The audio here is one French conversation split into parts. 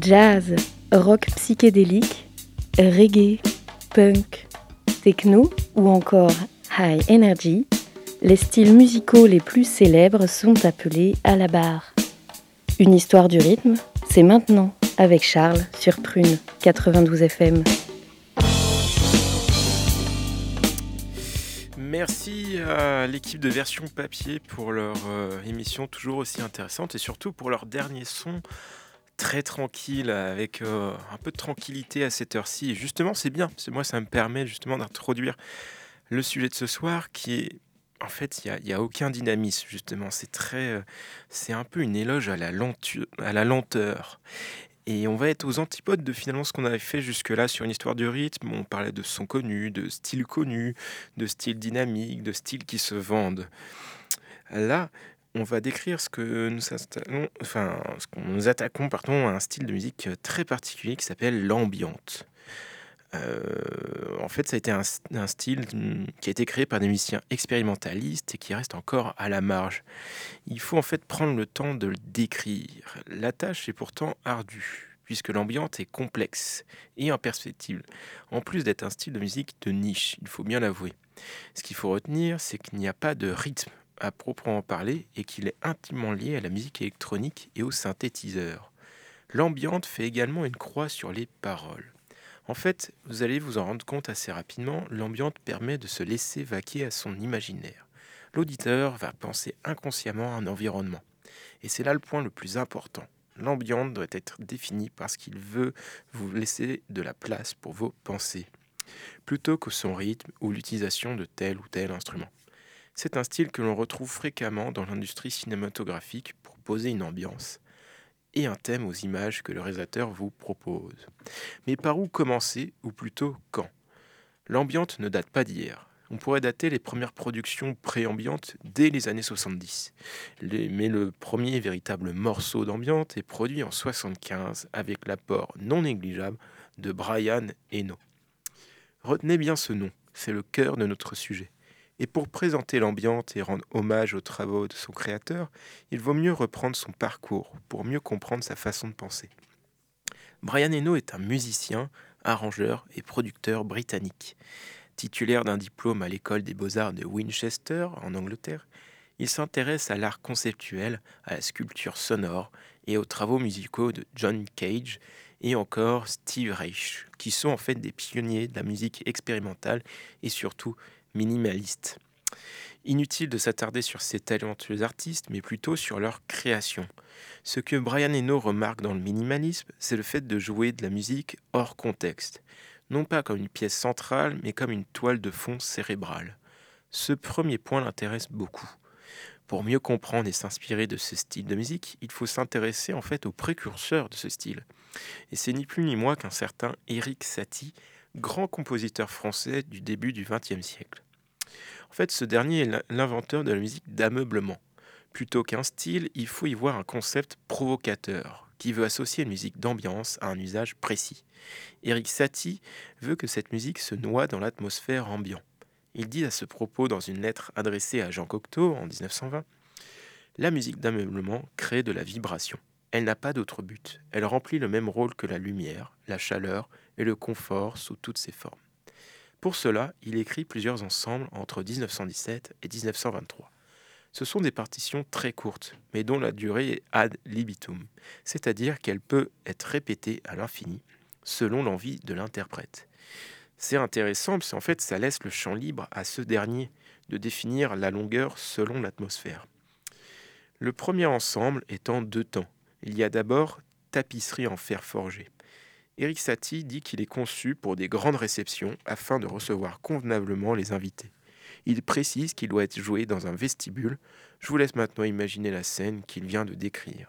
Jazz, rock psychédélique, reggae, punk, techno ou encore high energy, les styles musicaux les plus célèbres sont appelés à la barre. Une histoire du rythme, c'est maintenant avec Charles sur Prune 92 FM. Merci à l'équipe de version papier pour leur euh, émission toujours aussi intéressante et surtout pour leur dernier son très tranquille avec euh, un peu de tranquillité à cette heure-ci. Et justement, c'est bien, que moi ça me permet justement d'introduire le sujet de ce soir qui est en fait, il n'y a, aucun dynamisme, justement. C'est très, euh, c'est un peu une éloge à la, à la lenteur. Et on va être aux antipodes de finalement ce qu'on avait fait jusque-là sur une histoire du rythme. On parlait de sons connus, de styles connus, de styles dynamiques, de styles qui se vendent. Là, on va décrire ce que nous enfin, ce qu'on nous attaquons, pardon, à un style de musique très particulier qui s'appelle l'ambiante. Euh, en fait, ça a été un, un, style qui a été créé par des musiciens expérimentalistes et qui reste encore à la marge. Il faut en fait prendre le temps de le décrire. La tâche est pourtant ardue, puisque l'ambiance est complexe et imperceptible, en plus d'être un style de musique de niche, il faut bien l'avouer. Ce qu'il faut retenir, c'est qu'il n'y a pas de rythme à proprement parler et qu'il est intimement lié à la musique électronique et aux synthétiseurs. L'ambiance fait également une croix sur les paroles. En fait, vous allez vous en rendre compte assez rapidement, l'ambiance permet de se laisser vaquer à son imaginaire. L'auditeur va penser inconsciemment à un environnement. Et c'est là le point le plus important. L'ambiance doit être définie parce qu'il veut vous laisser de la place pour vos pensées, plutôt que son rythme ou l'utilisation de tel ou tel instrument. C'est un style que l'on retrouve fréquemment dans l'industrie cinématographique pour poser une ambiance, et un thème aux images que le réalisateur vous propose. Mais par où commencer, ou plutôt quand? L'ambiante ne date pas d'hier. On pourrait dater les premières productions préambiantes dès les années 70. mais le premier véritable morceau d'ambiante est produit en 75 avec l'apport non négligeable de Brian Eno. Retenez bien ce nom, c'est le cœur de notre sujet. Et pour présenter l'ambiance et rendre hommage aux travaux de son créateur, il vaut mieux reprendre son parcours pour mieux comprendre sa façon de penser. Brian Eno est un musicien, arrangeur et producteur britannique. Titulaire d'un diplôme à l'école des beaux-arts de Winchester, en Angleterre, il s'intéresse à l'art conceptuel, à la sculpture sonore et aux travaux musicaux de John Cage et encore Steve Reich, qui sont en fait des pionniers de la musique expérimentale et surtout minimaliste. Inutile de s'attarder sur ces talentueux artistes, mais plutôt sur leur création. Ce que Brian Eno remarque dans le minimalisme, c'est le fait de jouer de la musique hors contexte, non pas comme une pièce centrale, mais comme une toile de fond cérébrale. Ce premier point l'intéresse beaucoup. Pour mieux comprendre et s'inspirer de ce style de musique, il faut s'intéresser en fait aux précurseurs de ce style. Et c'est ni plus ni moins qu'un certain Eric Satie, grand compositeur français du début du XXe siècle. En fait, ce dernier est l'inventeur de la musique d'ameublement. Plutôt qu'un style, il faut y voir un concept provocateur qui veut associer une musique d'ambiance à un usage précis. Eric Satie veut que cette musique se noie dans l'atmosphère ambiante. Il dit à ce propos dans une lettre adressée à Jean Cocteau en 1920 La musique d'ameublement crée de la vibration. Elle n'a pas d'autre but. Elle remplit le même rôle que la lumière, la chaleur et le confort sous toutes ses formes. Pour cela, il écrit plusieurs ensembles entre 1917 et 1923. Ce sont des partitions très courtes, mais dont la durée est ad libitum, c'est-à-dire qu'elle peut être répétée à l'infini, selon l'envie de l'interprète. C'est intéressant parce qu'en fait, ça laisse le champ libre à ce dernier de définir la longueur selon l'atmosphère. Le premier ensemble est en deux temps. Il y a d'abord tapisserie en fer forgé. Eric Satie dit qu'il est conçu pour des grandes réceptions afin de recevoir convenablement les invités. Il précise qu'il doit être joué dans un vestibule. Je vous laisse maintenant imaginer la scène qu'il vient de décrire.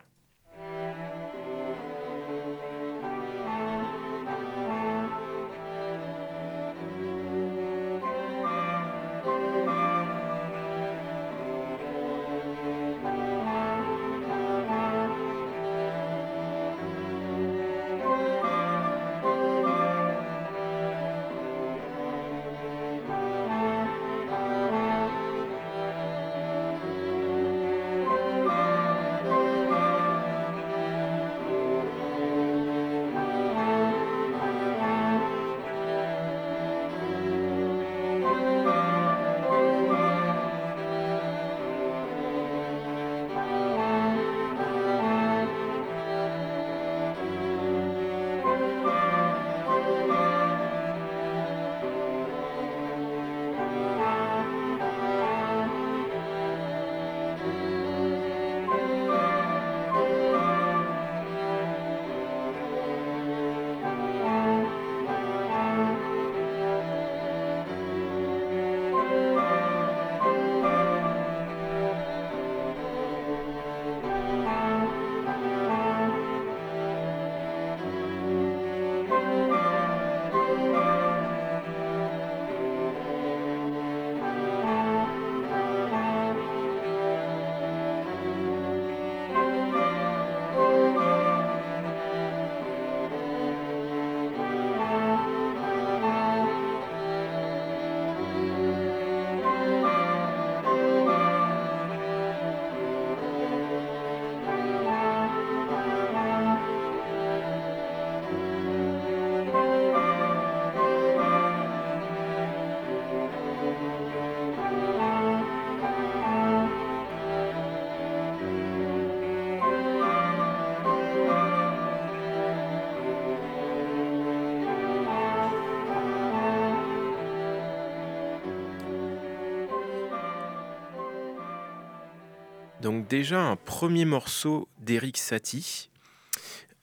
Donc déjà un premier morceau d'Eric Satie.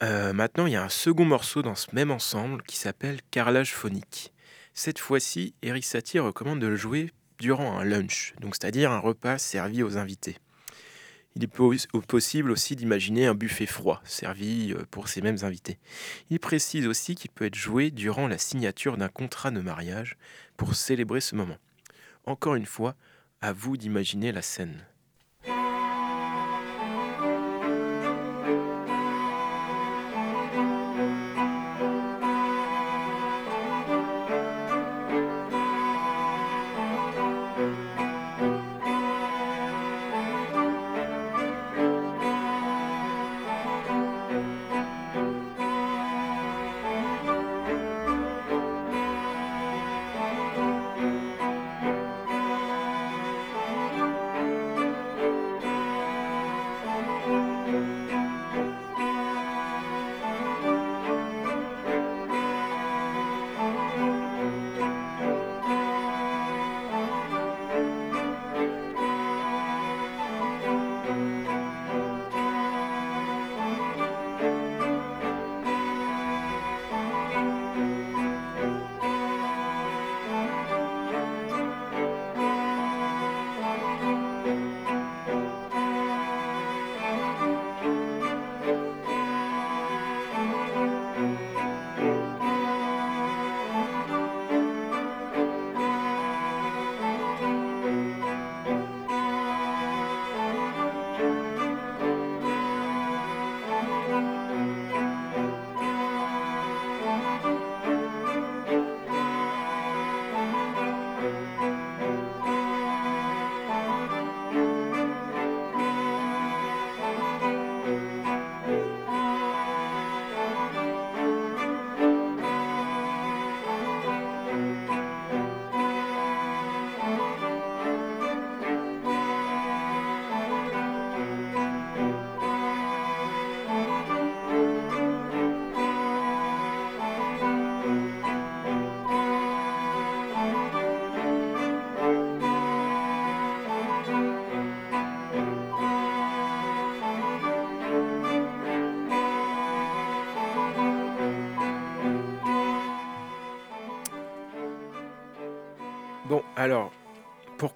Euh, maintenant, il y a un second morceau dans ce même ensemble qui s'appelle Carrelage phonique. Cette fois-ci, Eric Satie recommande de le jouer durant un lunch, donc c'est-à-dire un repas servi aux invités. Il est possible aussi d'imaginer un buffet froid servi euh, pour ces mêmes invités. Il précise aussi qu'il peut être joué durant la signature d'un contrat de mariage pour célébrer ce moment. Encore une fois, à vous d'imaginer la scène.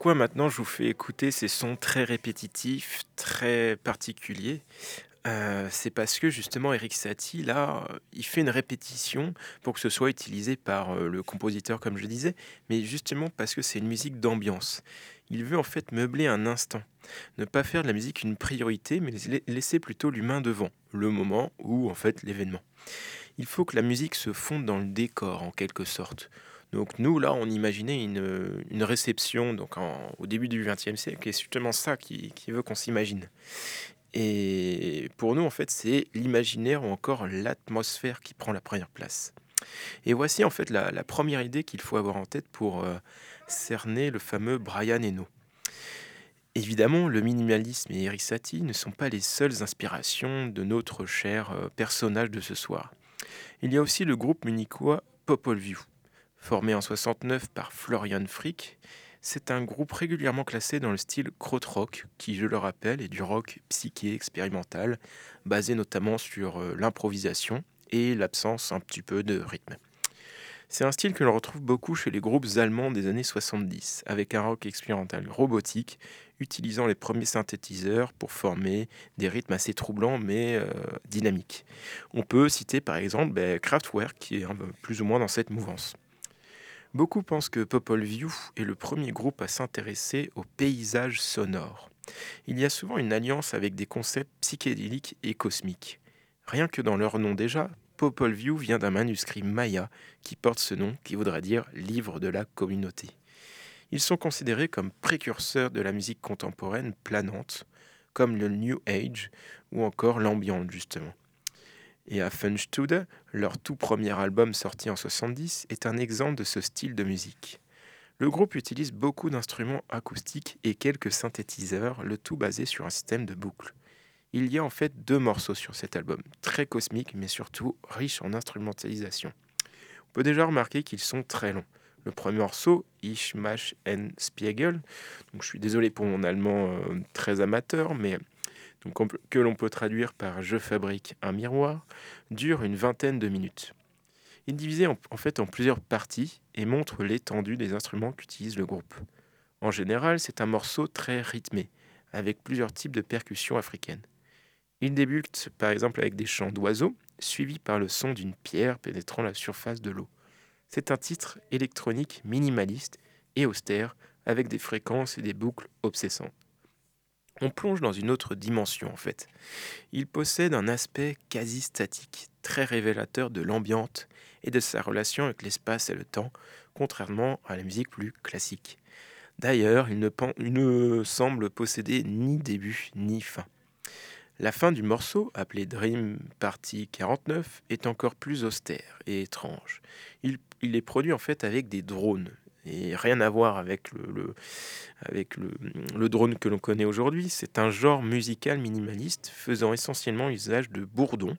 Pourquoi maintenant je vous fais écouter ces sons très répétitifs, très particuliers euh, c'est parce que justement Eric Satie, là, il fait une répétition pour que ce soit utilisé par euh, le compositeur, comme je disais, mais justement parce que c'est une musique d'ambiance. Il veut en fait meubler un instant, ne pas faire de la musique une priorité, mais laisser plutôt l'humain devant, le moment ou en fait l'événement. Il faut que la musique se fonde dans le décor en quelque sorte. Donc nous, là, on imaginait une, réception donc au début du XXe siècle, et c'est justement ça qui, veut qu'on s'imagine. Et pour nous, en fait, c'est l'imaginaire ou encore l'atmosphère qui prend la première place. Et voici en fait la, première idée qu'il faut avoir en tête pour euh, cerner le fameux Brian Eno. Évidemment, le minimalisme et Eric ne sont pas les seules inspirations de notre cher euh, personnage de ce soir. Il y a aussi le groupe munichois Popol View. Formé en 69 par Florian Frick, c'est un groupe régulièrement classé dans le style krautrock, qui, je le rappelle, est du rock psyché expérimental, basé notamment sur euh, l'improvisation et l'absence un petit peu de rythme. C'est un style que l'on retrouve beaucoup chez les groupes allemands des années 70, avec un rock expérimental robotique, utilisant les premiers synthétiseurs pour former des rythmes assez troublants mais euh, dynamiques. On peut citer par exemple ben, Kraftwerk, qui est plus ou moins dans cette mouvance. Beaucoup pensent que Popol View est le premier groupe à s'intéresser au paysage sonore. Il y a souvent une alliance avec des concepts psychédéliques et cosmiques. Rien que dans leur nom déjà, Popol View vient d'un manuscrit maya qui porte ce nom, qui voudrait dire livre de la communauté. Ils sont considérés comme précurseurs de la musique contemporaine planante, comme le New Age ou encore l'ambiance justement et à Funstude, leur tout premier album sorti en 70, est un exemple de ce style de musique. Le groupe utilise beaucoup d'instruments acoustiques et quelques synthétiseurs, le tout basé sur un système de boucles. Il y a en fait deux morceaux sur cet album, très cosmiques mais surtout riches en instrumentalisation. On peut déjà remarquer qu'ils sont très longs. Le premier morceau, Ich mach en Spiegel, donc je suis désolé pour mon allemand euh, très amateur, mais que l'on peut traduire par Je fabrique un miroir, dure une vingtaine de minutes. Il est divisé en, en fait en plusieurs parties et montre l'étendue des instruments qu'utilise le groupe. En général, c'est un morceau très rythmé, avec plusieurs types de percussions africaines. Il débute par exemple avec des chants d'oiseaux, suivis par le son d'une pierre pénétrant la surface de l'eau. C'est un titre électronique minimaliste et austère, avec des fréquences et des boucles obsessantes. On plonge dans une autre dimension en fait. Il possède un aspect quasi statique, très révélateur de l'ambiance et de sa relation avec l'espace et le temps, contrairement à la musique plus classique. D'ailleurs, il ne, semble posséder ni début ni fin. La fin du morceau, appelé Dream Party 49, est encore plus austère et étrange. Il, est produit en fait avec des drones, rien à voir avec le, avec le, drone que l'on connaît aujourd'hui. C'est un genre musical minimaliste faisant essentiellement usage de bourdons,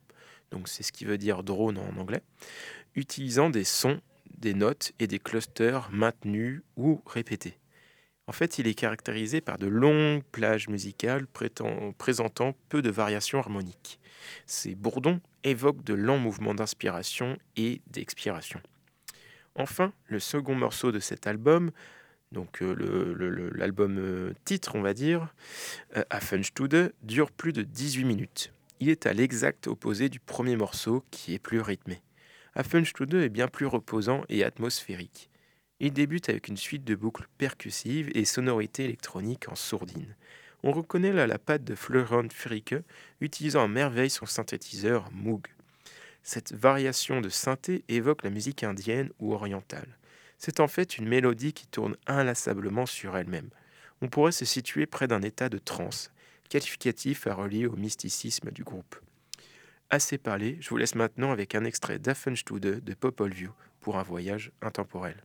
donc c'est ce qui veut dire drone en anglais, utilisant des sons, des notes et des clusters maintenus ou répétés. En fait, il est caractérisé par de longues plages musicales présentant peu de variations harmoniques. Ces bourdons évoquent de lents mouvements d'inspiration et d'expiration. Enfin, le second morceau de cet album, donc euh, l'album euh, titre, on va dire, euh, Affenstude, dure plus de 18 minutes. Il est à l'exact opposé du premier morceau qui est plus rythmé. Affenstude est bien plus reposant et atmosphérique. Il débute avec une suite de boucles percussives et sonorités électroniques en sourdine. On reconnaît là la patte de Florent Fricke, utilisant à merveille son synthétiseur Moog. Cette variation de synthé évoque la musique indienne ou orientale. C'est en fait une mélodie qui tourne inlassablement sur elle-même. On pourrait se situer près d'un état de transe, qualificatif à relier au mysticisme du groupe. Assez parlé, je vous laisse maintenant avec un extrait d'Affenstude de Popol View pour un voyage intemporel.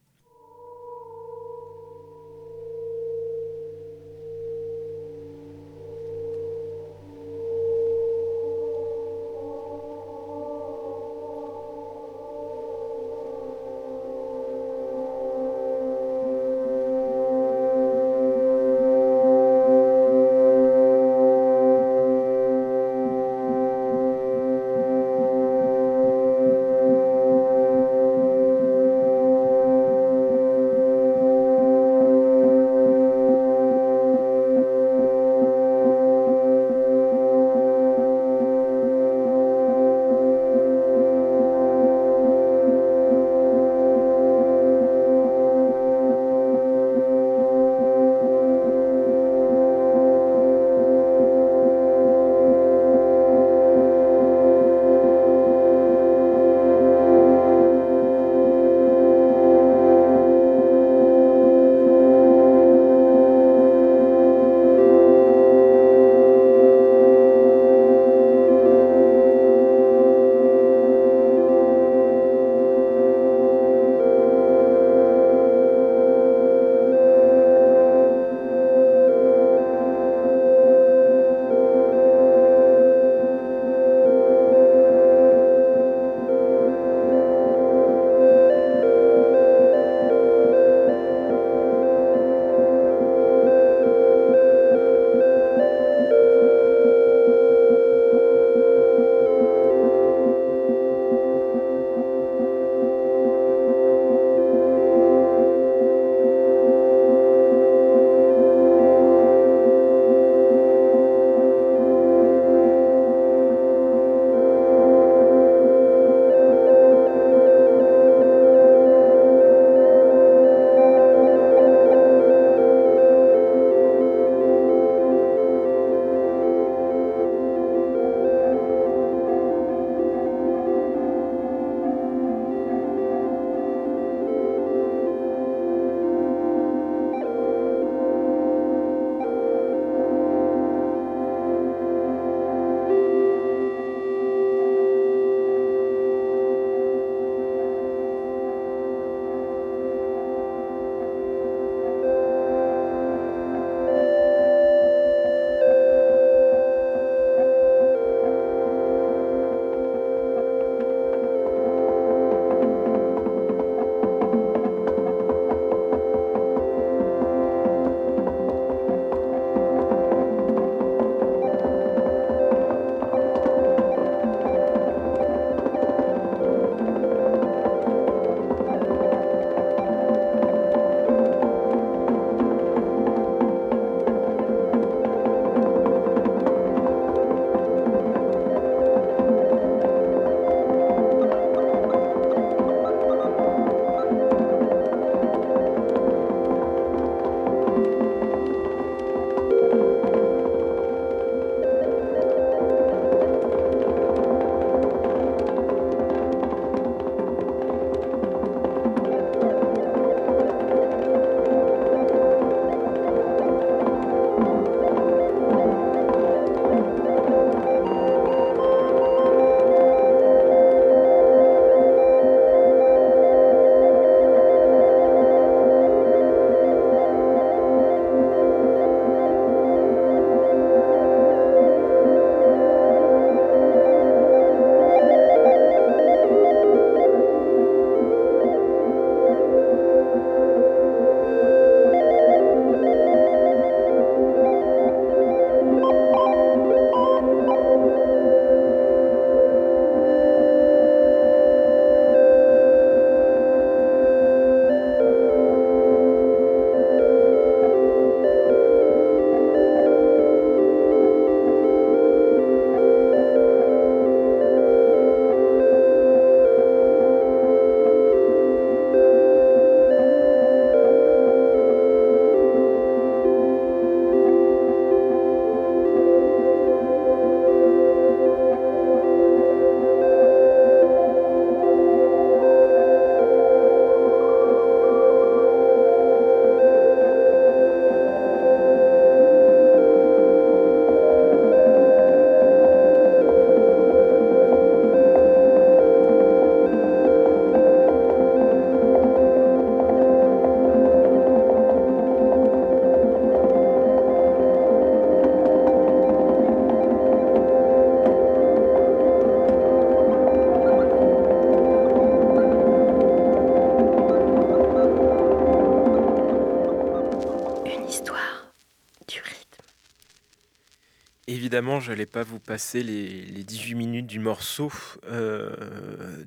Évidemment, je n'allais pas vous passer les, 18 minutes du morceau. Euh,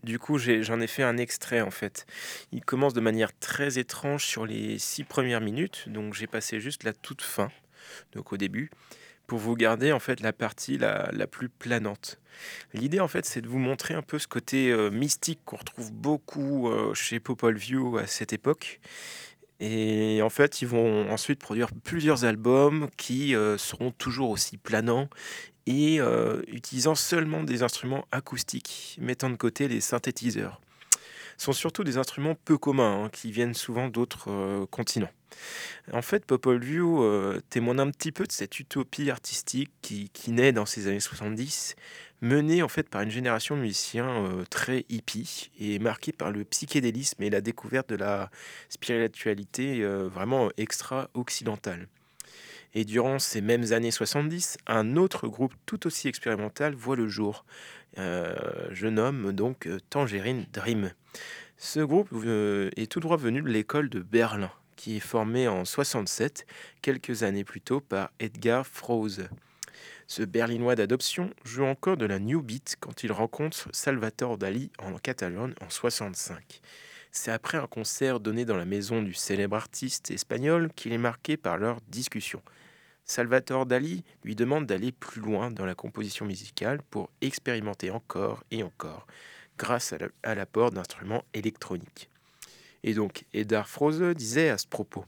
du coup, j'en ai, fait un extrait en fait. Il commence de manière très étrange sur les six premières minutes, donc j'ai passé juste la toute fin, donc au début, pour vous garder en fait la partie la, plus planante. L'idée en fait, c'est de vous montrer un peu ce côté euh, mystique qu'on retrouve beaucoup euh, chez Popol View à cette époque et en fait, ils vont ensuite produire plusieurs albums qui euh, seront toujours aussi planants et euh, utilisant seulement des instruments acoustiques, mettant de côté les synthétiseurs. Ce sont surtout des instruments peu communs hein, qui viennent souvent d'autres euh, continents. En fait, Popol View témoigne un petit peu de cette utopie artistique qui naît dans ces années 70 mené en fait par une génération de musiciens euh, très hippie et marquée par le psychédélisme et la découverte de la spiritualité euh, vraiment extra-occidentale. Et durant ces mêmes années 70, un autre groupe tout aussi expérimental voit le jour. Euh, je nomme donc Tangerine Dream. Ce groupe est tout droit venu de l'école de Berlin, qui est formée en 67, quelques années plus tôt par Edgar Froese. Ce Berlinois d'adoption joue encore de la new beat quand il rencontre Salvatore Dali en Catalogne en 65. C'est après un concert donné dans la maison du célèbre artiste espagnol qu'il est marqué par leur discussion. Salvatore Dali lui demande d'aller plus loin dans la composition musicale pour expérimenter encore et encore, grâce à l'apport d'instruments électroniques. Et donc, Edar Froese disait à ce propos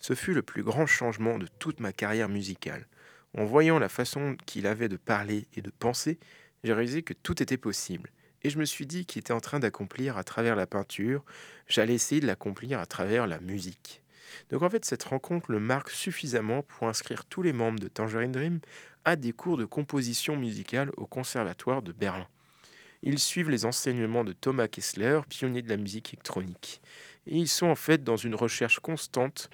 Ce fut le plus grand changement de toute ma carrière musicale. En voyant la façon qu'il avait de parler et de penser, j'ai réalisé que tout était possible. Et je me suis dit qu'il était en train d'accomplir à travers la peinture, j'allais essayer de l'accomplir à travers la musique. Donc en fait, cette rencontre le marque suffisamment pour inscrire tous les membres de Tangerine Dream à des cours de composition musicale au Conservatoire de Berlin. Ils suivent les enseignements de Thomas Kessler, pionnier de la musique électronique. Et ils sont en fait dans une recherche constante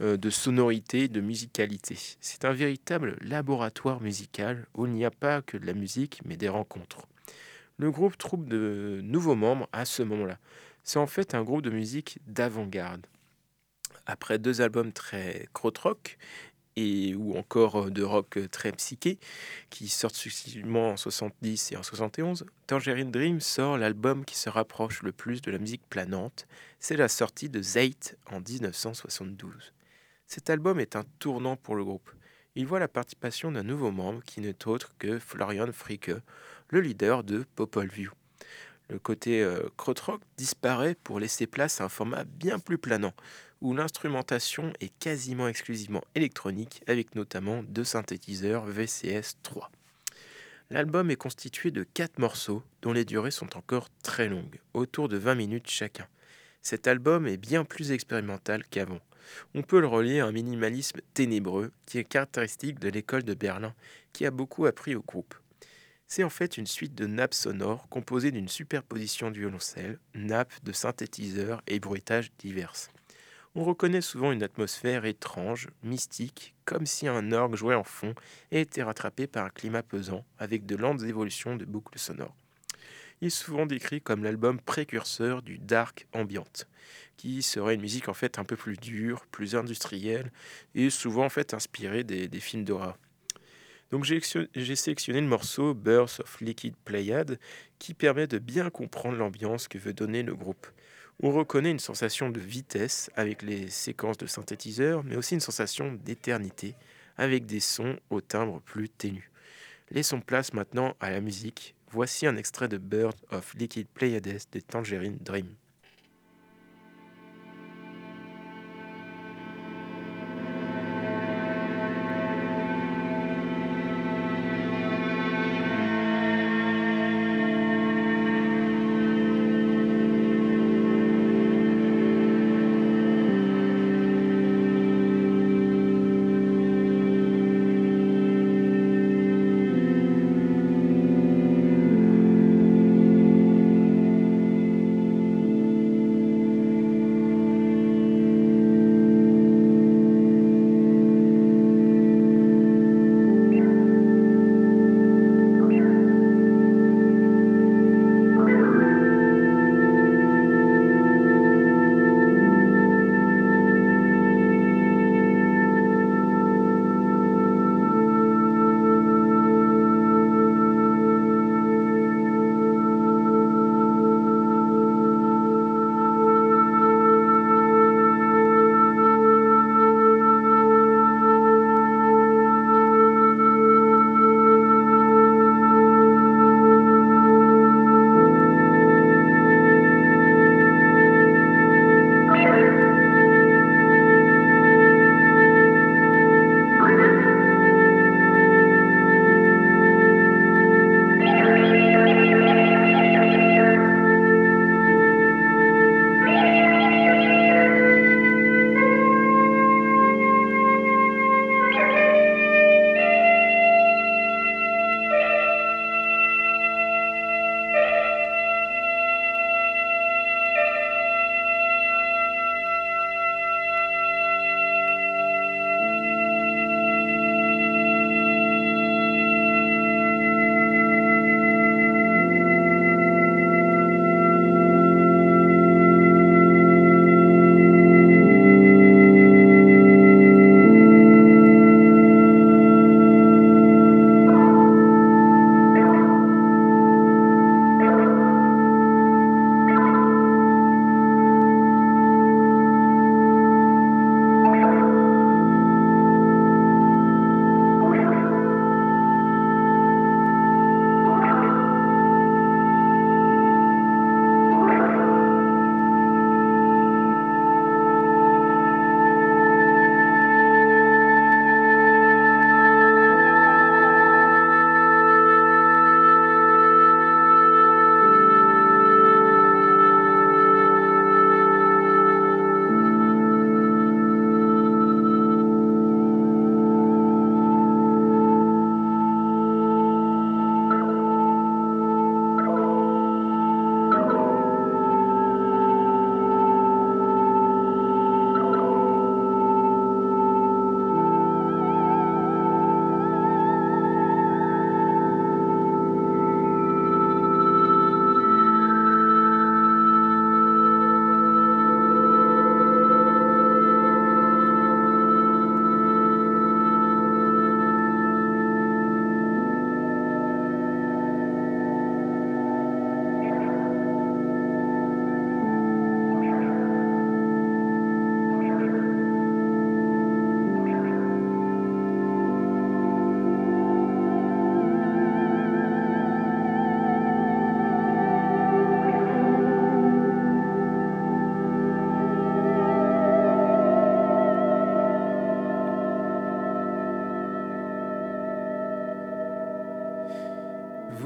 de sonorité, de musicalité. C'est un véritable laboratoire musical où il n'y a pas que de la musique, mais des rencontres. Le groupe trouve de nouveaux membres à ce moment-là. C'est en fait un groupe de musique d'avant-garde. Après deux albums très krautrock et ou encore de rock très psyché qui sortent successivement en 70 et en 71, Tangerine Dream sort l'album qui se rapproche le plus de la musique planante. C'est la sortie de Zeit en 1972. Cet album est un tournant pour le groupe. Il voit la participation d'un nouveau membre qui n'est autre que Florian Fricke, le leader de Popol View. Le côté euh, krautrock disparaît pour laisser place à un format bien plus planant, où l'instrumentation est quasiment exclusivement électronique, avec notamment deux synthétiseurs VCS 3. L'album est constitué de quatre morceaux, dont les durées sont encore très longues, autour de 20 minutes chacun. Cet album est bien plus expérimental qu'avant on peut le relier à un minimalisme ténébreux qui est caractéristique de l'école de Berlin, qui a beaucoup appris au groupe. C'est en fait une suite de nappes sonores composées d'une superposition de violoncelle, nappes de synthétiseurs et bruitages divers. On reconnaît souvent une atmosphère étrange, mystique, comme si un orgue jouait en fond et était rattrapé par un climat pesant, avec de lentes évolutions de boucles sonores. Est souvent décrit comme l'album précurseur du dark ambient qui serait une musique en fait un peu plus dure, plus industrielle et souvent en fait inspirée des, films d'horreur. Donc j'ai sélectionné le morceau Birth of Liquid Playad qui permet de bien comprendre l'ambiance que veut donner le groupe. On reconnaît une sensation de vitesse avec les séquences de synthétiseurs, mais aussi une sensation d'éternité avec des sons au timbre plus ténu. Laissons place maintenant à la musique. Voici un extrait de Birth of Liquid Pleiades de Tangerine Dream.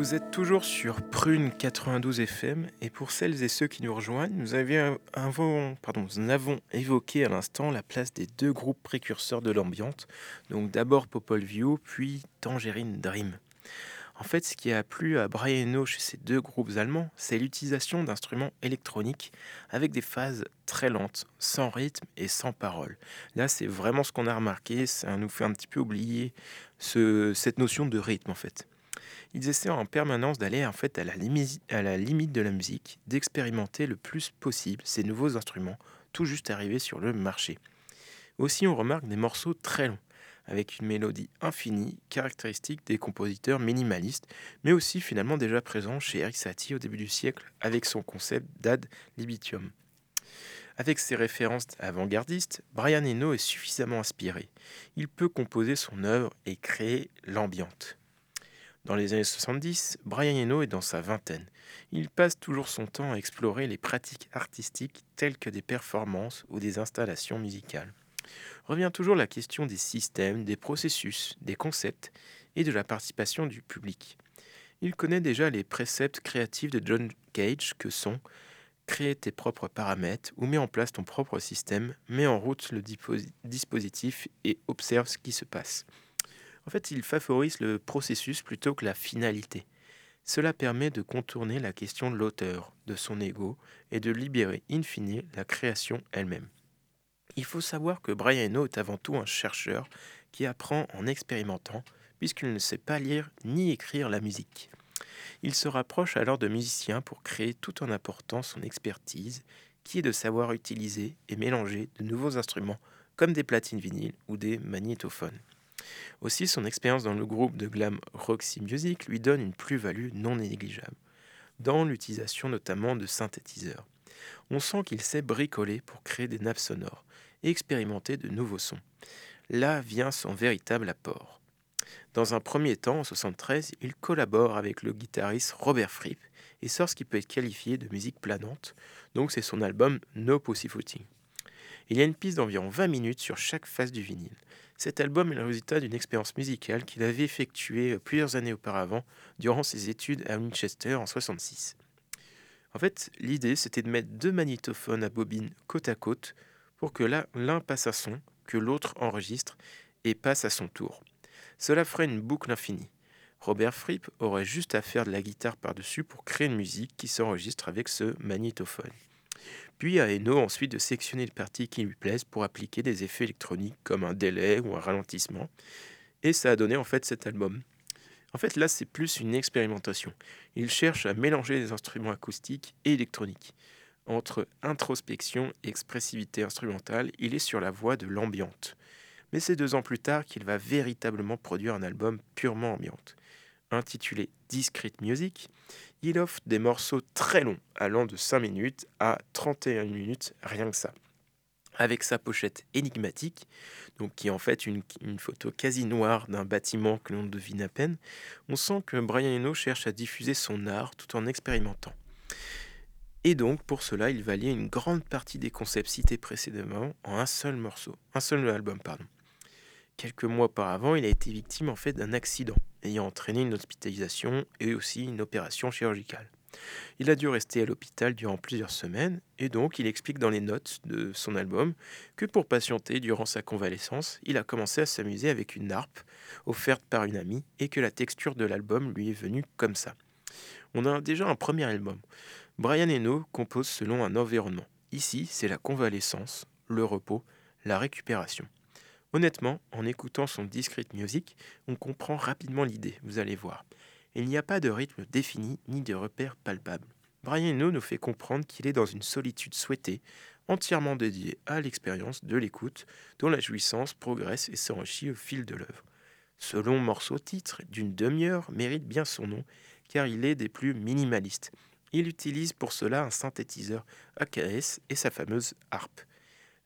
Vous êtes toujours sur Prune 92 FM et pour celles et ceux qui nous rejoignent, nous, avions, pardon, nous avons évoqué à l'instant la place des deux groupes précurseurs de l'ambiance, donc d'abord Popol View puis Tangerine Dream. En fait, ce qui a plu à Brian Eno chez ces deux groupes allemands, c'est l'utilisation d'instruments électroniques avec des phases très lentes, sans rythme et sans parole. Là, c'est vraiment ce qu'on a remarqué, ça nous fait un petit peu oublier cette notion de rythme en fait. Ils essaient en permanence d'aller en fait à la, limite de la musique, d'expérimenter le plus possible ces nouveaux instruments tout juste arrivés sur le marché. Aussi, on remarque des morceaux très longs, avec une mélodie infinie, caractéristique des compositeurs minimalistes, mais aussi finalement déjà présent chez Eric Satie au début du siècle avec son concept d'ad libitum. Avec ses références avant-gardistes, Brian Eno est suffisamment inspiré. Il peut composer son œuvre et créer l'ambiance. Dans les années 70, Brian Eno est dans sa vingtaine. Il passe toujours son temps à explorer les pratiques artistiques telles que des performances ou des installations musicales revient toujours la question des systèmes, des processus, des concepts et de la participation du public. Il connaît déjà les préceptes créatifs de John Cage que sont créer tes propres paramètres ou mets en place ton propre système, mets en route le dispositif et observe ce qui se passe. En fait, il favorise le processus plutôt que la finalité. Cela permet de contourner la question de l'auteur, de son ego, et de libérer in fine la création elle-même. Il faut savoir que Brian Eno est avant tout un chercheur qui apprend en expérimentant, puisqu'il ne sait pas lire ni écrire la musique. Il se rapproche alors de musiciens pour créer tout en apportant son expertise, qui est de savoir utiliser et mélanger de nouveaux instruments comme des platines vinyles ou des magnétophones. Aussi, son expérience dans le groupe de glam Roxy Music lui donne une plus-value non négligeable, dans l'utilisation notamment de synthétiseurs. On sent qu'il sait bricoler pour créer des nappes sonores, expérimenter de nouveaux sons. Là vient son véritable apport. Dans un premier temps, en 73, il collabore avec le guitariste Robert Fripp et sort ce qui peut être qualifié de musique planante, donc c'est son album No Pussyfooting. Il y a une piste d'environ 20 minutes sur chaque face du vinyle. Cet album est le résultat d'une expérience musicale qu'il avait effectuée plusieurs années auparavant durant ses études à Winchester en 66. En fait, l'idée c'était de mettre deux magnétophones à bobine côte à côte pour que l'un passe à son, que l'autre enregistre et passe à son tour. Cela ferait une boucle infinie. Robert Fripp aurait juste à faire de la guitare par-dessus pour créer une musique qui s'enregistre avec ce magnétophone. Puis à Eno ensuite de sectionner les parties qui lui plaisent pour appliquer des effets électroniques comme un délai ou un ralentissement. Et ça a donné en fait cet album. En fait là c'est plus une expérimentation. Il cherche à mélanger des instruments acoustiques et électroniques. Entre introspection et expressivité instrumentale, il est sur la voie de l'ambiante. Mais c'est deux ans plus tard qu'il va véritablement produire un album purement ambiante. Intitulé Discrete Music, il offre des morceaux très longs, allant de 5 minutes à 31 minutes, rien que ça. Avec sa pochette énigmatique, qui est en fait une, une photo quasi noire d'un bâtiment que l'on devine à peine, on sent que Brian Eno cherche à diffuser son art tout en expérimentant. Et donc, pour cela, il va lier une grande partie des concepts cités précédemment en un seul morceau, un seul album, pardon. Quelques mois auparavant, il a été victime en fait d'un accident ayant entraîné une hospitalisation et aussi une opération chirurgicale. Il a dû rester à l'hôpital durant plusieurs semaines et donc il explique dans les notes de son album que pour patienter durant sa convalescence, il a commencé à s'amuser avec une harpe offerte par une amie et que la texture de l'album lui est venue comme ça. On a déjà un premier album. Brian Eno compose selon un environnement. Ici, c'est la convalescence, le repos, la récupération. Honnêtement, en écoutant son discrete music, on comprend rapidement l'idée, vous allez voir. Il n'y a pas de rythme défini ni de repères palpables. Brian Eno nous fait comprendre qu'il est dans une solitude souhaitée, entièrement dédiée à l'expérience de l'écoute, dont la jouissance progresse et s'enrichit au fil de l'œuvre. Ce long morceau titre d'une demi-heure mérite bien son nom, car il est des plus minimalistes. Il utilise pour cela un synthétiseur AKS et sa fameuse harpe.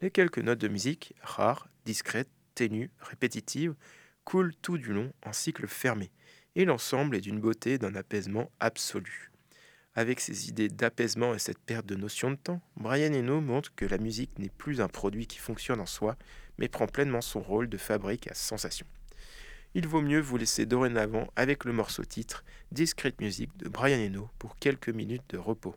Les quelques notes de musique, rares, discrètes, ténues, répétitives, coulent tout du long en cycle fermé, et l'ensemble est d'une beauté d'un apaisement absolu. Avec ses idées d'apaisement et cette perte de notion de temps, Brian Eno montre que la musique n'est plus un produit qui fonctionne en soi, mais prend pleinement son rôle de fabrique à sensation. il vaut mieux vous laisser dorénavant avec le morceau titre Discrete Music de Brian Eno pour quelques minutes de repos.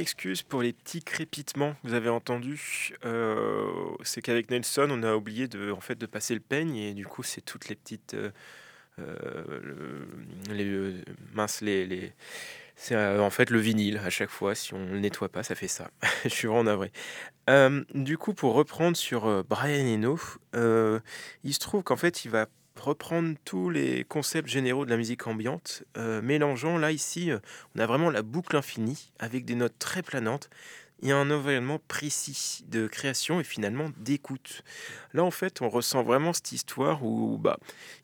Je m'excuse pour les petits crépitements que vous avez entendus. Euh, c'est qu'avec Nelson, on a oublié de, en fait, de passer le peigne et du coup, c'est toutes les petites. Euh, euh, les, mince, les, les c'est en fait le vinyle à chaque fois. Si on ne le nettoie pas, ça fait ça. je suis vraiment navré. du coup, pour reprendre sur Brian Eno, il se trouve qu'en fait, il va reprendre tous les concepts généraux de la musique ambiante, euh, mélangeant là ici, euh, on a vraiment la boucle infinie avec des notes très planantes et un environnement précis de création et finalement d'écoute. Là en fait, on ressent vraiment cette histoire où bah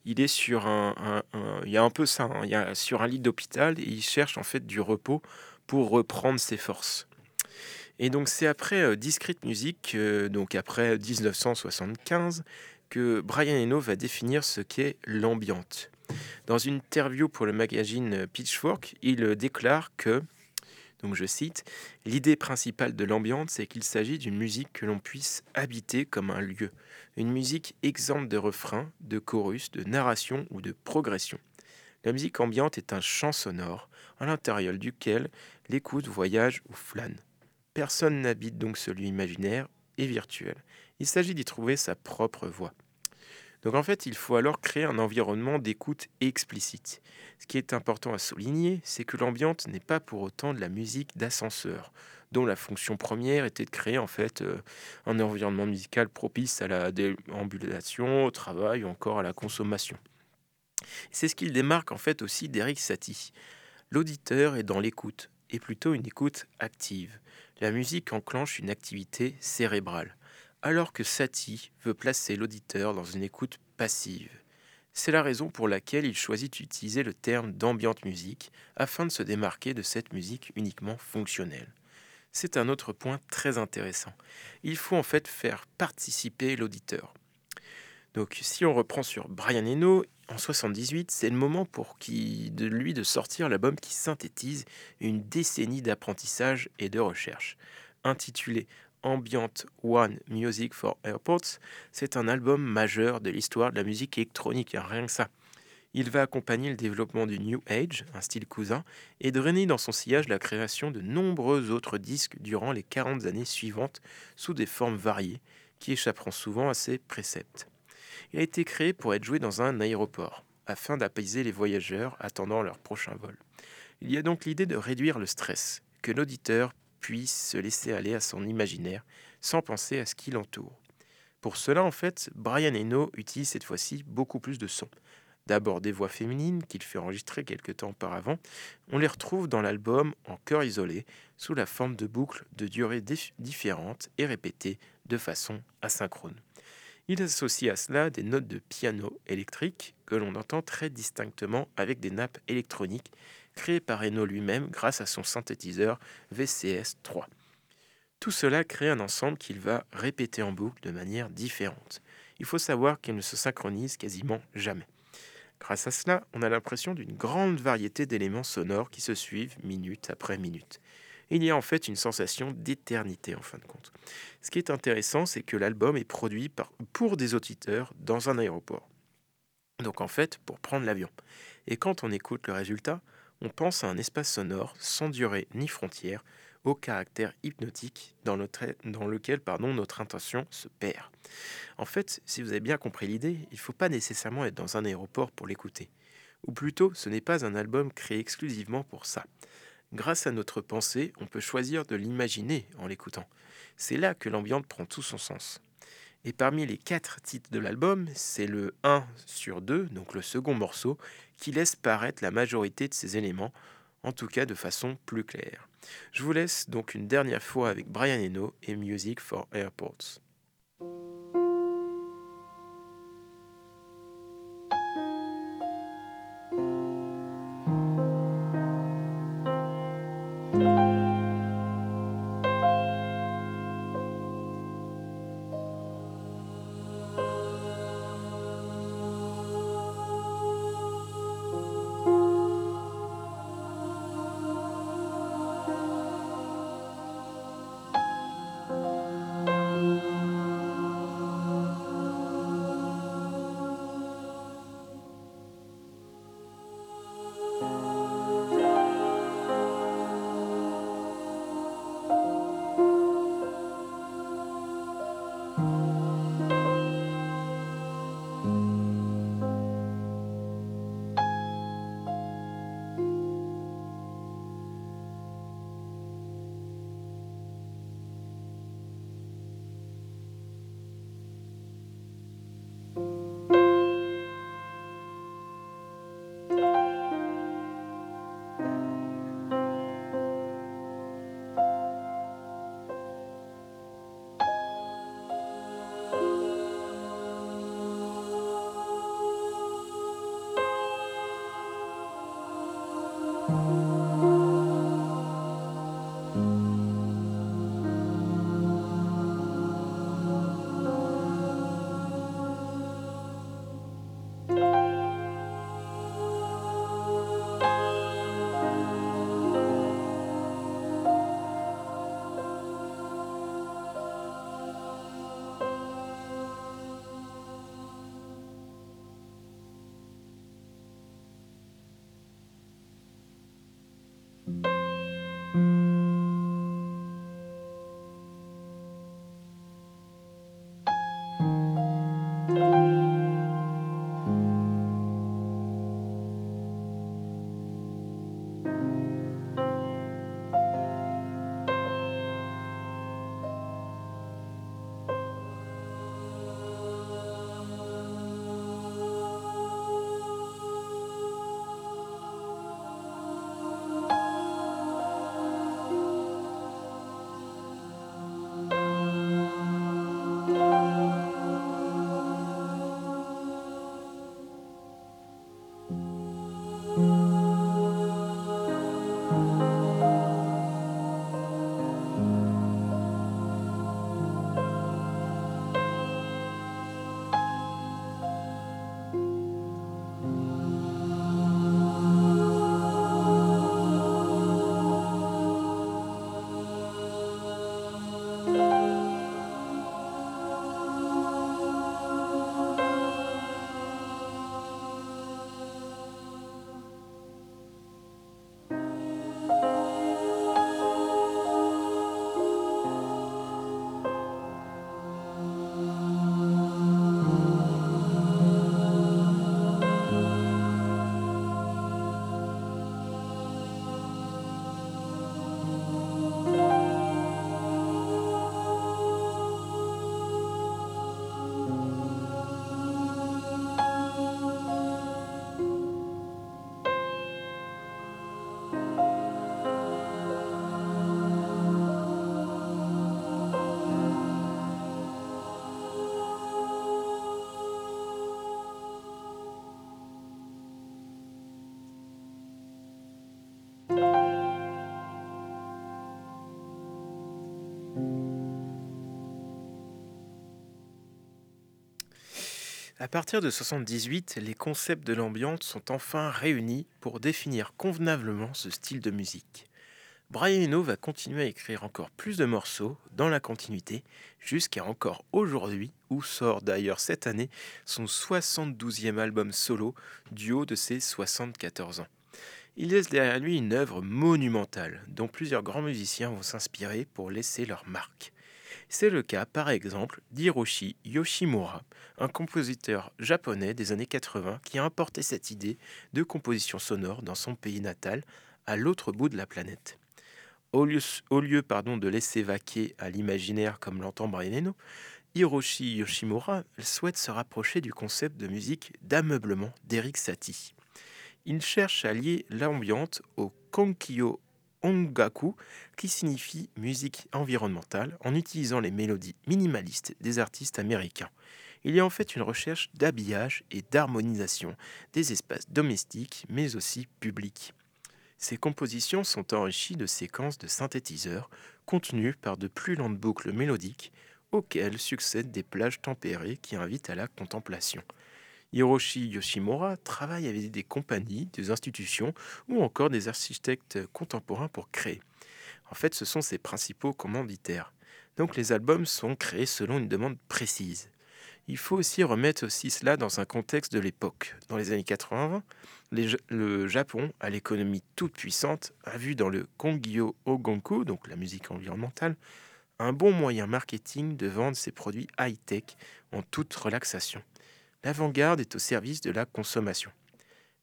il est sur un, il y a un peu ça, hein, il y a sur un lit d'hôpital et il cherche en fait du repos pour reprendre ses forces. Et donc c'est après euh, Discrete Music, donc après 1975, que Brian Eno va définir ce qu'est l'ambiante. Dans une interview pour le magazine Pitchfork, il déclare que Donc je cite, L'idée principale de l'ambiance, c'est qu'il s'agit d'une musique que l'on puisse habiter comme un lieu, une musique exempte de refrains, de chorus, de narration ou de progression. La musique ambiante est un chant sonore à l'intérieur duquel l'écoute voyage ou flâne. Personne n'habite donc celui imaginaire et virtuel. Il s'agit d'y trouver sa propre voix. Donc en fait, il faut alors créer un environnement d'écoute explicite. Ce qui est important à souligner, c'est que l'ambiante n'est pas pour autant de la musique d'ascenseur, dont la fonction première était de créer en fait euh, un environnement musical propice à la déambulation, au travail ou encore à la consommation. C'est ce qu'il démarque en fait aussi d'Eric Satie. L'auditeur est dans l'écoute, et plutôt une écoute active. La musique enclenche une activité cérébrale alors que Satie veut placer l'auditeur dans une écoute passive. C'est la raison pour laquelle il choisit d'utiliser le terme d'ambiante musique afin de se démarquer de cette musique uniquement fonctionnelle. C'est un autre point très intéressant. Il faut en fait faire participer l'auditeur. Donc si on reprend sur Brian Eno, en 78, c'est le moment pour lui de sortir l'album qui synthétise une décennie d'apprentissage et de recherche. Intitulé Ambient One Music for Airports, c'est un album majeur de l'histoire de la musique électronique, rien que ça. Il va accompagner le développement du New Age, un style cousin, et drainer dans son sillage la création de nombreux autres disques durant les 40 années suivantes sous des formes variées, qui échapperont souvent à ses préceptes. Il a été créé pour être joué dans un aéroport, afin d'apaiser les voyageurs attendant leur prochain vol. Il y a donc l'idée de réduire le stress, que l'auditeur puisse se laisser aller à son imaginaire sans penser à ce qui l'entoure. Pour cela, en fait, Brian Eno utilise cette fois-ci beaucoup plus de sons. D'abord des voix féminines qu'il fait enregistrer quelque temps auparavant, on les retrouve dans l'album en chœur isolé, sous la forme de boucles de durée différentes et répétées de façon asynchrone. Il associe à cela des notes de piano électrique que l'on entend très distinctement avec des nappes électroniques créé par Eno lui-même grâce à son synthétiseur VCS3. Tout cela crée un ensemble qu'il va répéter en boucle de manière différente. Il faut savoir qu'il ne se synchronise quasiment jamais. Grâce à cela, on a l'impression d'une grande variété d'éléments sonores qui se suivent minute après minute. il y a en fait une sensation d'éternité en fin de compte. Ce qui est intéressant, c'est que l'album est produit pour des auditeurs dans un aéroport. Donc en fait, pour prendre l'avion. Et quand on écoute le résultat, on pense à un espace sonore sans durée ni frontière, au caractère hypnotique dans, lequel notre intention se perd. En fait, si vous avez bien compris l'idée, il ne faut pas nécessairement être dans un aéroport pour l'écouter. Ou plutôt, ce n'est pas un album créé exclusivement pour ça. Grâce à notre pensée, on peut choisir de l'imaginer en l'écoutant. C'est là que l'ambiance prend tout son sens. Et parmi les quatre titres de l'album, c'est le 1 sur 2, donc le second morceau, qui laisse paraître la majorité de ces éléments, en tout cas de façon plus claire. Je vous laisse donc une dernière fois avec Brian Eno et Music for Airports. À partir de 78, les concepts de l'ambiance sont enfin réunis pour définir convenablement ce style de musique. Brian Eno va continuer à écrire encore plus de morceaux dans la continuité jusqu'à encore aujourd'hui où sort d'ailleurs cette année son 72e album solo du haut de ses 74 ans. Il laisse derrière lui une œuvre monumentale dont plusieurs grands musiciens vont s'inspirer pour laisser leur marque. C'est le cas par exemple d'Hiroshi Yoshimura, un compositeur japonais des années 80 qui a importé cette idée de composition sonore dans son pays natal, à l'autre bout de la planète. Au lieu, pardon, de laisser vaquer à l'imaginaire comme l'entend Brian Eno, Hiroshi Yoshimura souhaite se rapprocher du concept de musique d'ameublement d'Eric Satie. Il cherche à lier l'ambiante au konkyo ongaku, qui signifie musique environnementale, en utilisant les mélodies minimalistes des artistes américains. Il y a en fait une recherche d'habillage et d'harmonisation des espaces domestiques, mais aussi publics. Ces compositions sont enrichies de séquences de synthétiseurs contenues par de plus lentes boucles mélodiques auxquelles succèdent des plages tempérées qui invitent à la contemplation. Hiroshi Yoshimura travaille avec des compagnies, des institutions ou encore des architectes contemporains pour créer. En fait, ce sont ses principaux commanditaires. Donc les albums sont créés selon une demande précise. Il faut aussi remettre aussi cela dans un contexte de l'époque. Dans les années 80, le Japon, à l'économie toute puissante, a vu dans le Kongyo Ogonku, donc la musique environnementale, un bon moyen marketing de vendre ses produits high-tech en toute relaxation. L'avant-garde est au service de la consommation.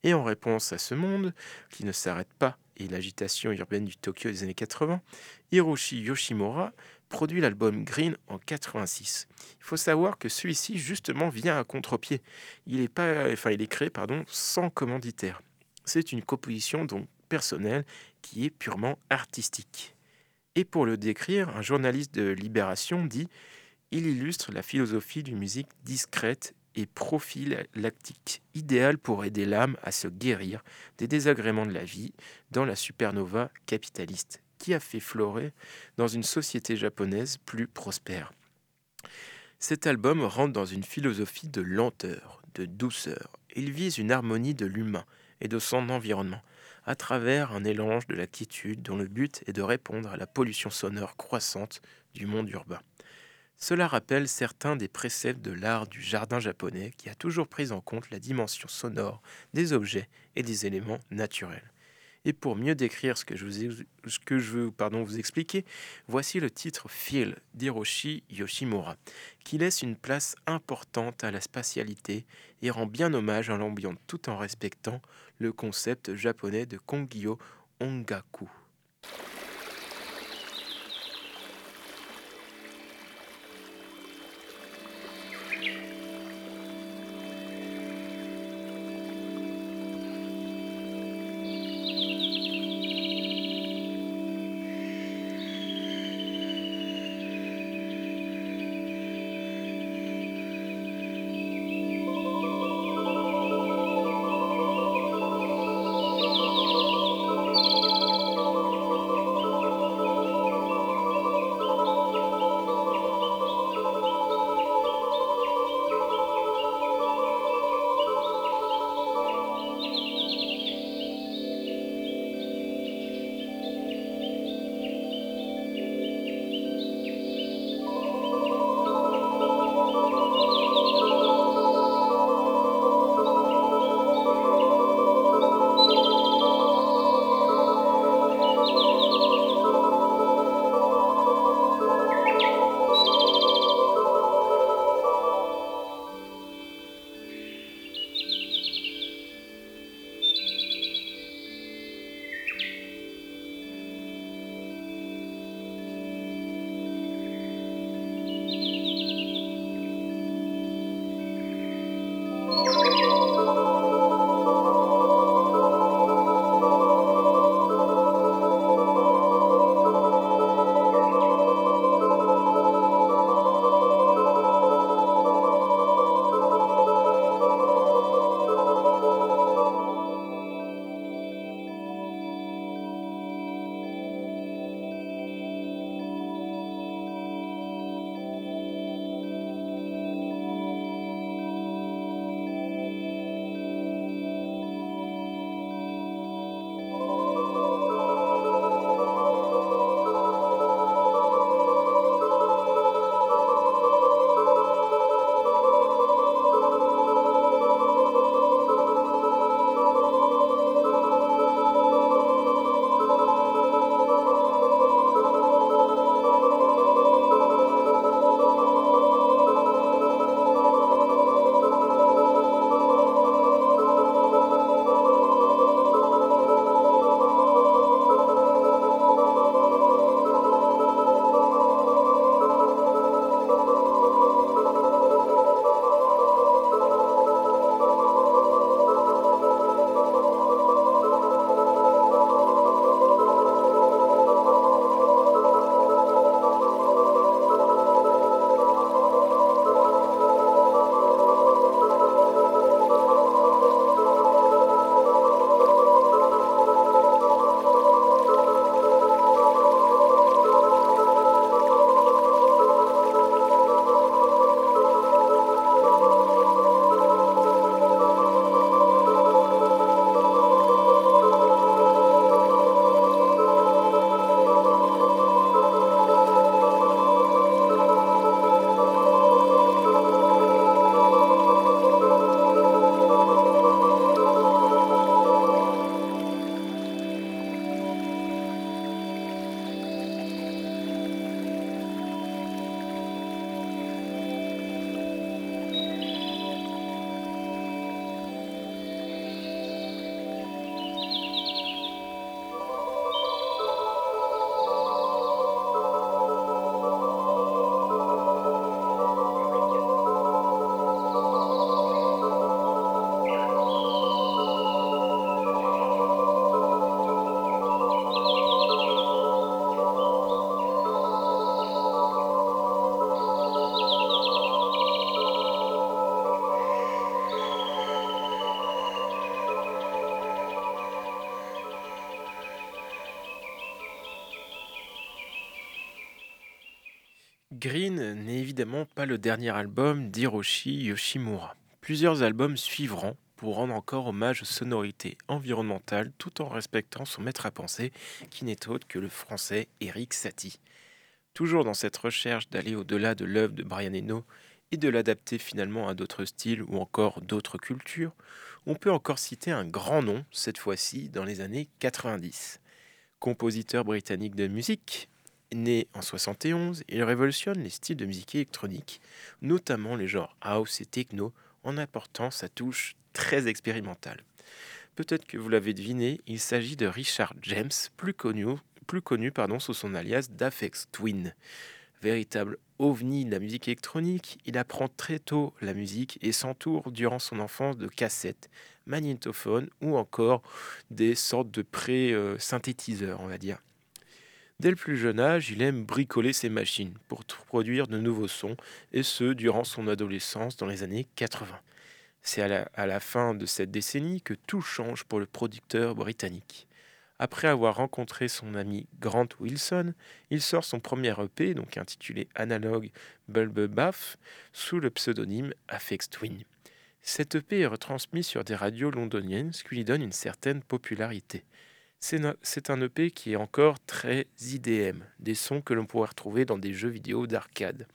Et en réponse à ce monde, qui ne s'arrête pas, et l'agitation urbaine du Tokyo des années 80, Hiroshi Yoshimura produit l'album Green en 86. Il faut savoir que celui-ci justement vient à contre-pied. Il est pas, enfin il est créé pardon sans commanditaire. C'est une composition donc personnelle qui est purement artistique. Et pour le décrire, un journaliste de Libération dit il illustre la philosophie d'une musique discrète et lactique idéal pour aider l'âme à se guérir des désagréments de la vie dans la supernova capitaliste qui a fait florer dans une société japonaise plus prospère. Cet album rentre dans une philosophie de lenteur, de douceur. Il vise une harmonie de l'humain et de son environnement, à travers un élange de la quiétude dont le but est de répondre à la pollution sonore croissante du monde urbain. Cela rappelle certains des préceptes de l'art du jardin japonais qui a toujours pris en compte la dimension sonore des objets et des éléments naturels. Et pour mieux décrire ce que je, veux vous expliquer, voici le titre Feel d'Hiroshi Yoshimura, qui laisse une place importante à la spatialité et rend bien hommage à l'ambiance tout en respectant le concept japonais de Kongyo Ongaku. Green n'est évidemment pas le dernier album d'Hiroshi Yoshimura. Plusieurs albums suivront pour rendre encore hommage aux sonorités environnementales tout en respectant son maître à penser qui n'est autre que le français Eric Satie. Toujours dans cette recherche d'aller au-delà de l'œuvre de Brian Eno et de l'adapter finalement à d'autres styles ou encore d'autres cultures, on peut encore citer un grand nom, cette fois-ci dans les années 90. Compositeur britannique de musique, né en 71, il révolutionne les styles de musique électronique, notamment les genres house et techno, en apportant sa touche très expérimentale. Peut-être que vous l'avez deviné, il s'agit de Richard James, plus connu, plus sous son alias d'Afex Twin. Véritable ovni de la musique électronique, il apprend très tôt la musique et s'entoure durant son enfance de cassettes, magnétophones ou encore des sortes de pré-synthétiseurs, on va dire. Dès le plus jeune âge, il aime bricoler ses machines pour produire de nouveaux sons, et ce durant son adolescence dans les années 80. C'est à la, fin de cette décennie que tout change pour le producteur britannique. Après avoir rencontré son ami Grant Wilson, il sort son premier EP, donc intitulé Analog Bulb Bath, sous le pseudonyme Afex Twin. Cet EP est retransmis sur des radios londoniennes, ce qui lui donne une certaine popularité. C'est un EP qui est encore très IDM, des sons que l'on pourrait retrouver dans des jeux vidéo d'arcade.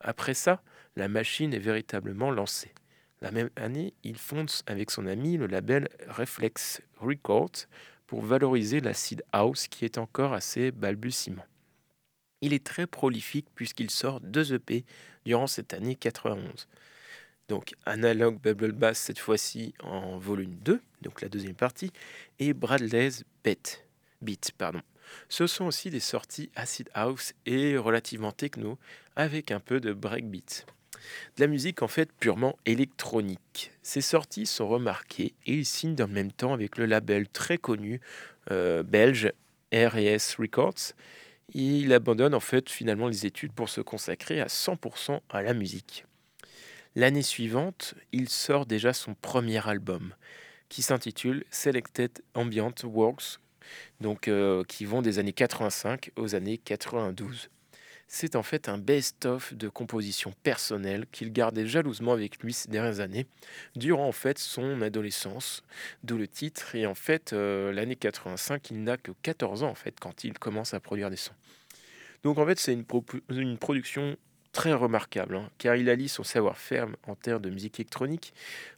Après ça, la machine est véritablement lancée. La même année, il fonde avec son ami le label Reflex Records pour valoriser l'acid house qui est encore assez balbutiement. Il est très prolifique puisqu'il sort deux EP durant cette année 91. Donc Analog Bubble Bass cette fois-ci en volume 2, donc la deuxième partie, et Bradley's Beat. Beat pardon. Ce sont aussi des sorties acid house et relativement techno avec un peu de breakbeat de la musique en fait purement électronique. Ses sorties sont remarquées et il signe dans le même temps avec le label très connu euh, belge R&S Records. Il abandonne en fait finalement les études pour se consacrer à 100% à la musique. L'année suivante, il sort déjà son premier album qui s'intitule Selected Ambient Works, donc euh, qui vont des années 85 aux années 92 c'est en fait un best-of de compositions personnelles qu'il gardait jalousement avec lui ces dernières années, durant en fait son adolescence, d'où le titre. Et en fait, euh, l'année 85, il n'a que 14 ans en fait quand il commence à produire des sons. Donc en fait, c'est une, une, production très remarquable, hein, car il allie son savoir-faire en termes de musique électronique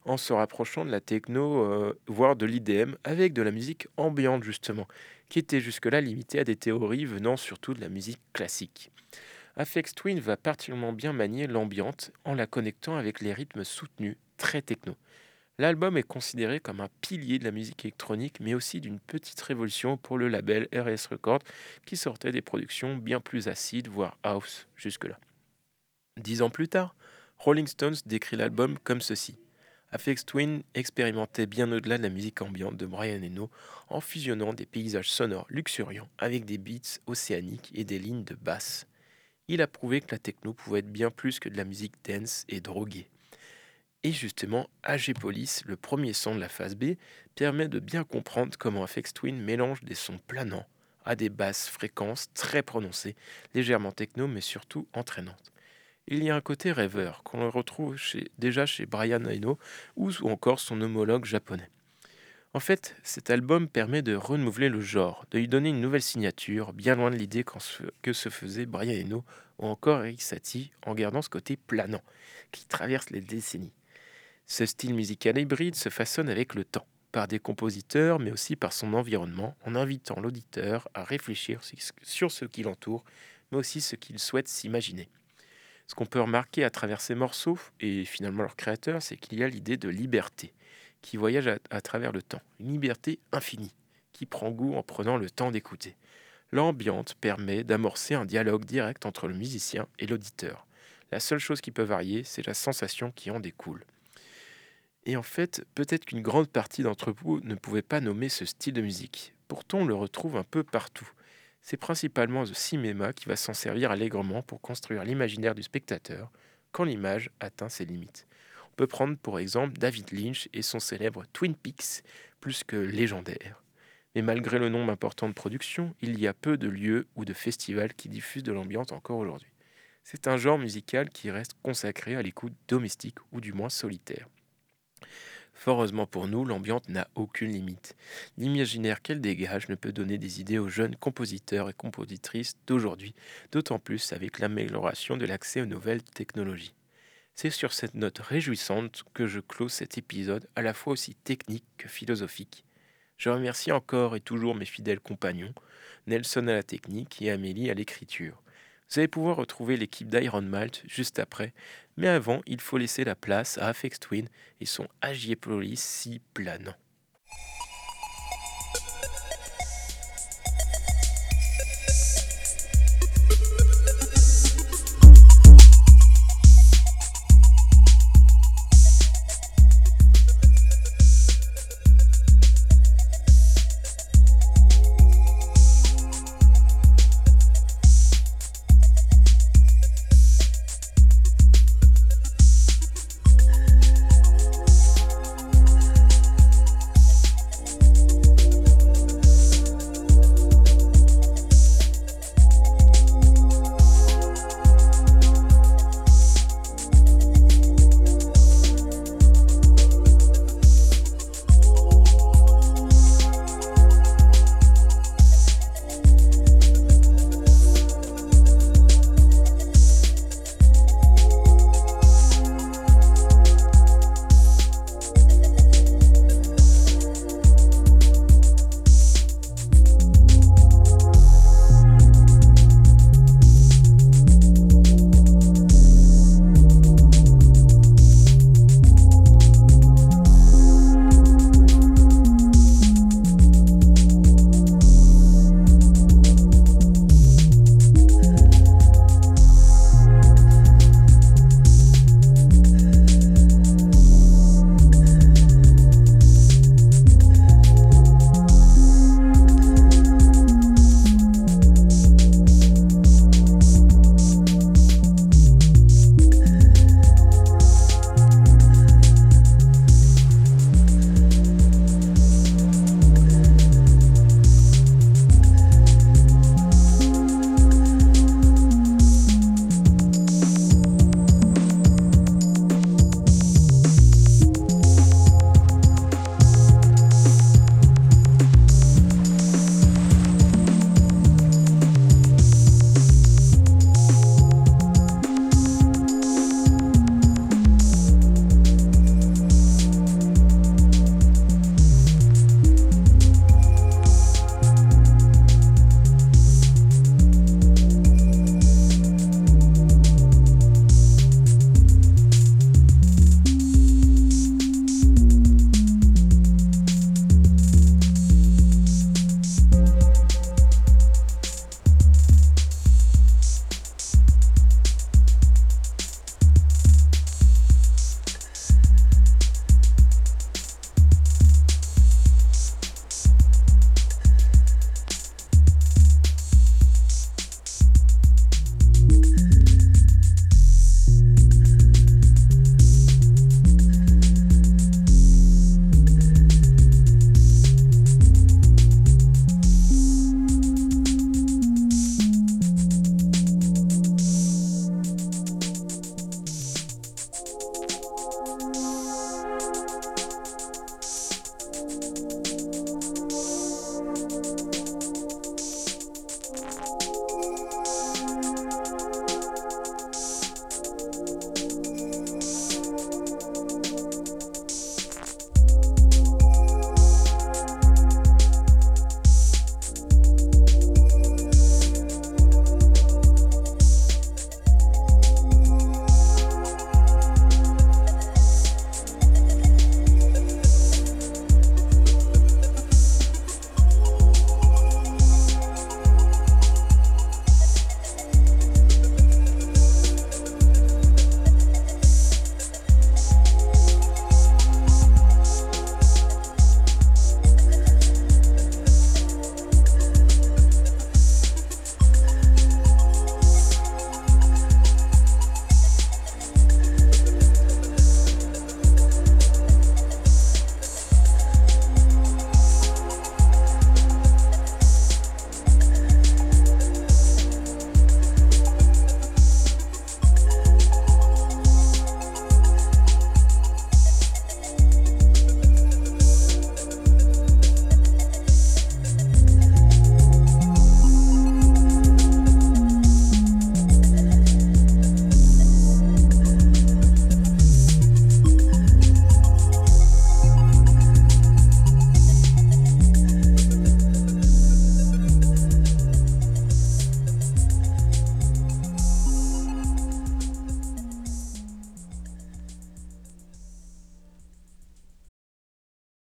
en se rapprochant de la techno, euh, voire de l'IDM, avec de la musique ambiante justement, qui était jusque-là limitée à des théories venant surtout de la musique classique. Afex Twin va particulièrement bien manier l'ambiante en la connectant avec les rythmes soutenus, très techno. L'album est considéré comme un pilier de la musique électronique, mais aussi d'une petite révolution pour le label RS Records, qui sortait des productions bien plus acides, voire house jusque-là. Dix ans plus tard, Rolling Stones décrit l'album comme ceci. Afex Twin expérimentait bien au-delà de la musique ambiante de Brian Eno en fusionnant des paysages sonores luxuriants avec des beats océaniques et des lignes de basse il a prouvé que la techno pouvait être bien plus que de la musique dance et droguée. Et justement, AG Police, le premier son de la phase B, permet de bien comprendre comment Afex Twin mélange des sons planants à des basses fréquences très prononcées, légèrement techno mais surtout entraînantes. Il y a un côté rêveur qu'on retrouve déjà chez Brian Eno ou encore son homologue japonais. En fait, cet album permet de renouveler le genre, de lui donner une nouvelle signature, bien loin de l'idée que se faisait Brian Eno ou encore Eric Satie, en gardant ce côté planant qui traverse les décennies. Ce style musical hybride se façonne avec le temps, par des compositeurs, mais aussi par son environnement, en invitant l'auditeur à réfléchir sur ce qui l'entoure, mais aussi ce qu'il souhaite s'imaginer. Ce qu'on peut remarquer à travers ces morceaux, et finalement leur créateur, c'est qu'il y a l'idée de liberté qui voyage à, travers le temps, une liberté infinie, qui prend goût en prenant le temps d'écouter. L'ambiance permet d'amorcer un dialogue direct entre le musicien et l'auditeur. La seule chose qui peut varier, c'est la sensation qui en découle. Et en fait, peut-être qu'une grande partie d'entre vous ne pouvait pas nommer ce style de musique. Pourtant, on le retrouve un peu partout. C'est principalement le cinéma qui va s'en servir allègrement pour construire l'imaginaire du spectateur quand l'image atteint ses limites peut prendre pour exemple David Lynch et son célèbre Twin Peaks, plus que légendaire. Mais malgré le nombre important de productions, il y a peu de lieux ou de festivals qui diffusent de l'ambiance encore aujourd'hui. C'est un genre musical qui reste consacré à l'écoute domestique ou du moins solitaire. Fort heureusement pour nous, l'ambiance n'a aucune limite. L'imaginaire qu'elle dégage ne peut donner des idées aux jeunes compositeurs et compositrices d'aujourd'hui, d'autant plus avec l'amélioration de l'accès aux nouvelles technologies. C'est sur cette note réjouissante que je close cet épisode à la fois aussi technique que philosophique. Je remercie encore et toujours mes fidèles compagnons, Nelson à la technique et Amélie à l'écriture. Vous allez pouvoir retrouver l'équipe d'Iron Malt juste après, mais avant, il faut laisser la place à Afex Twin et son Agiepolis si planant.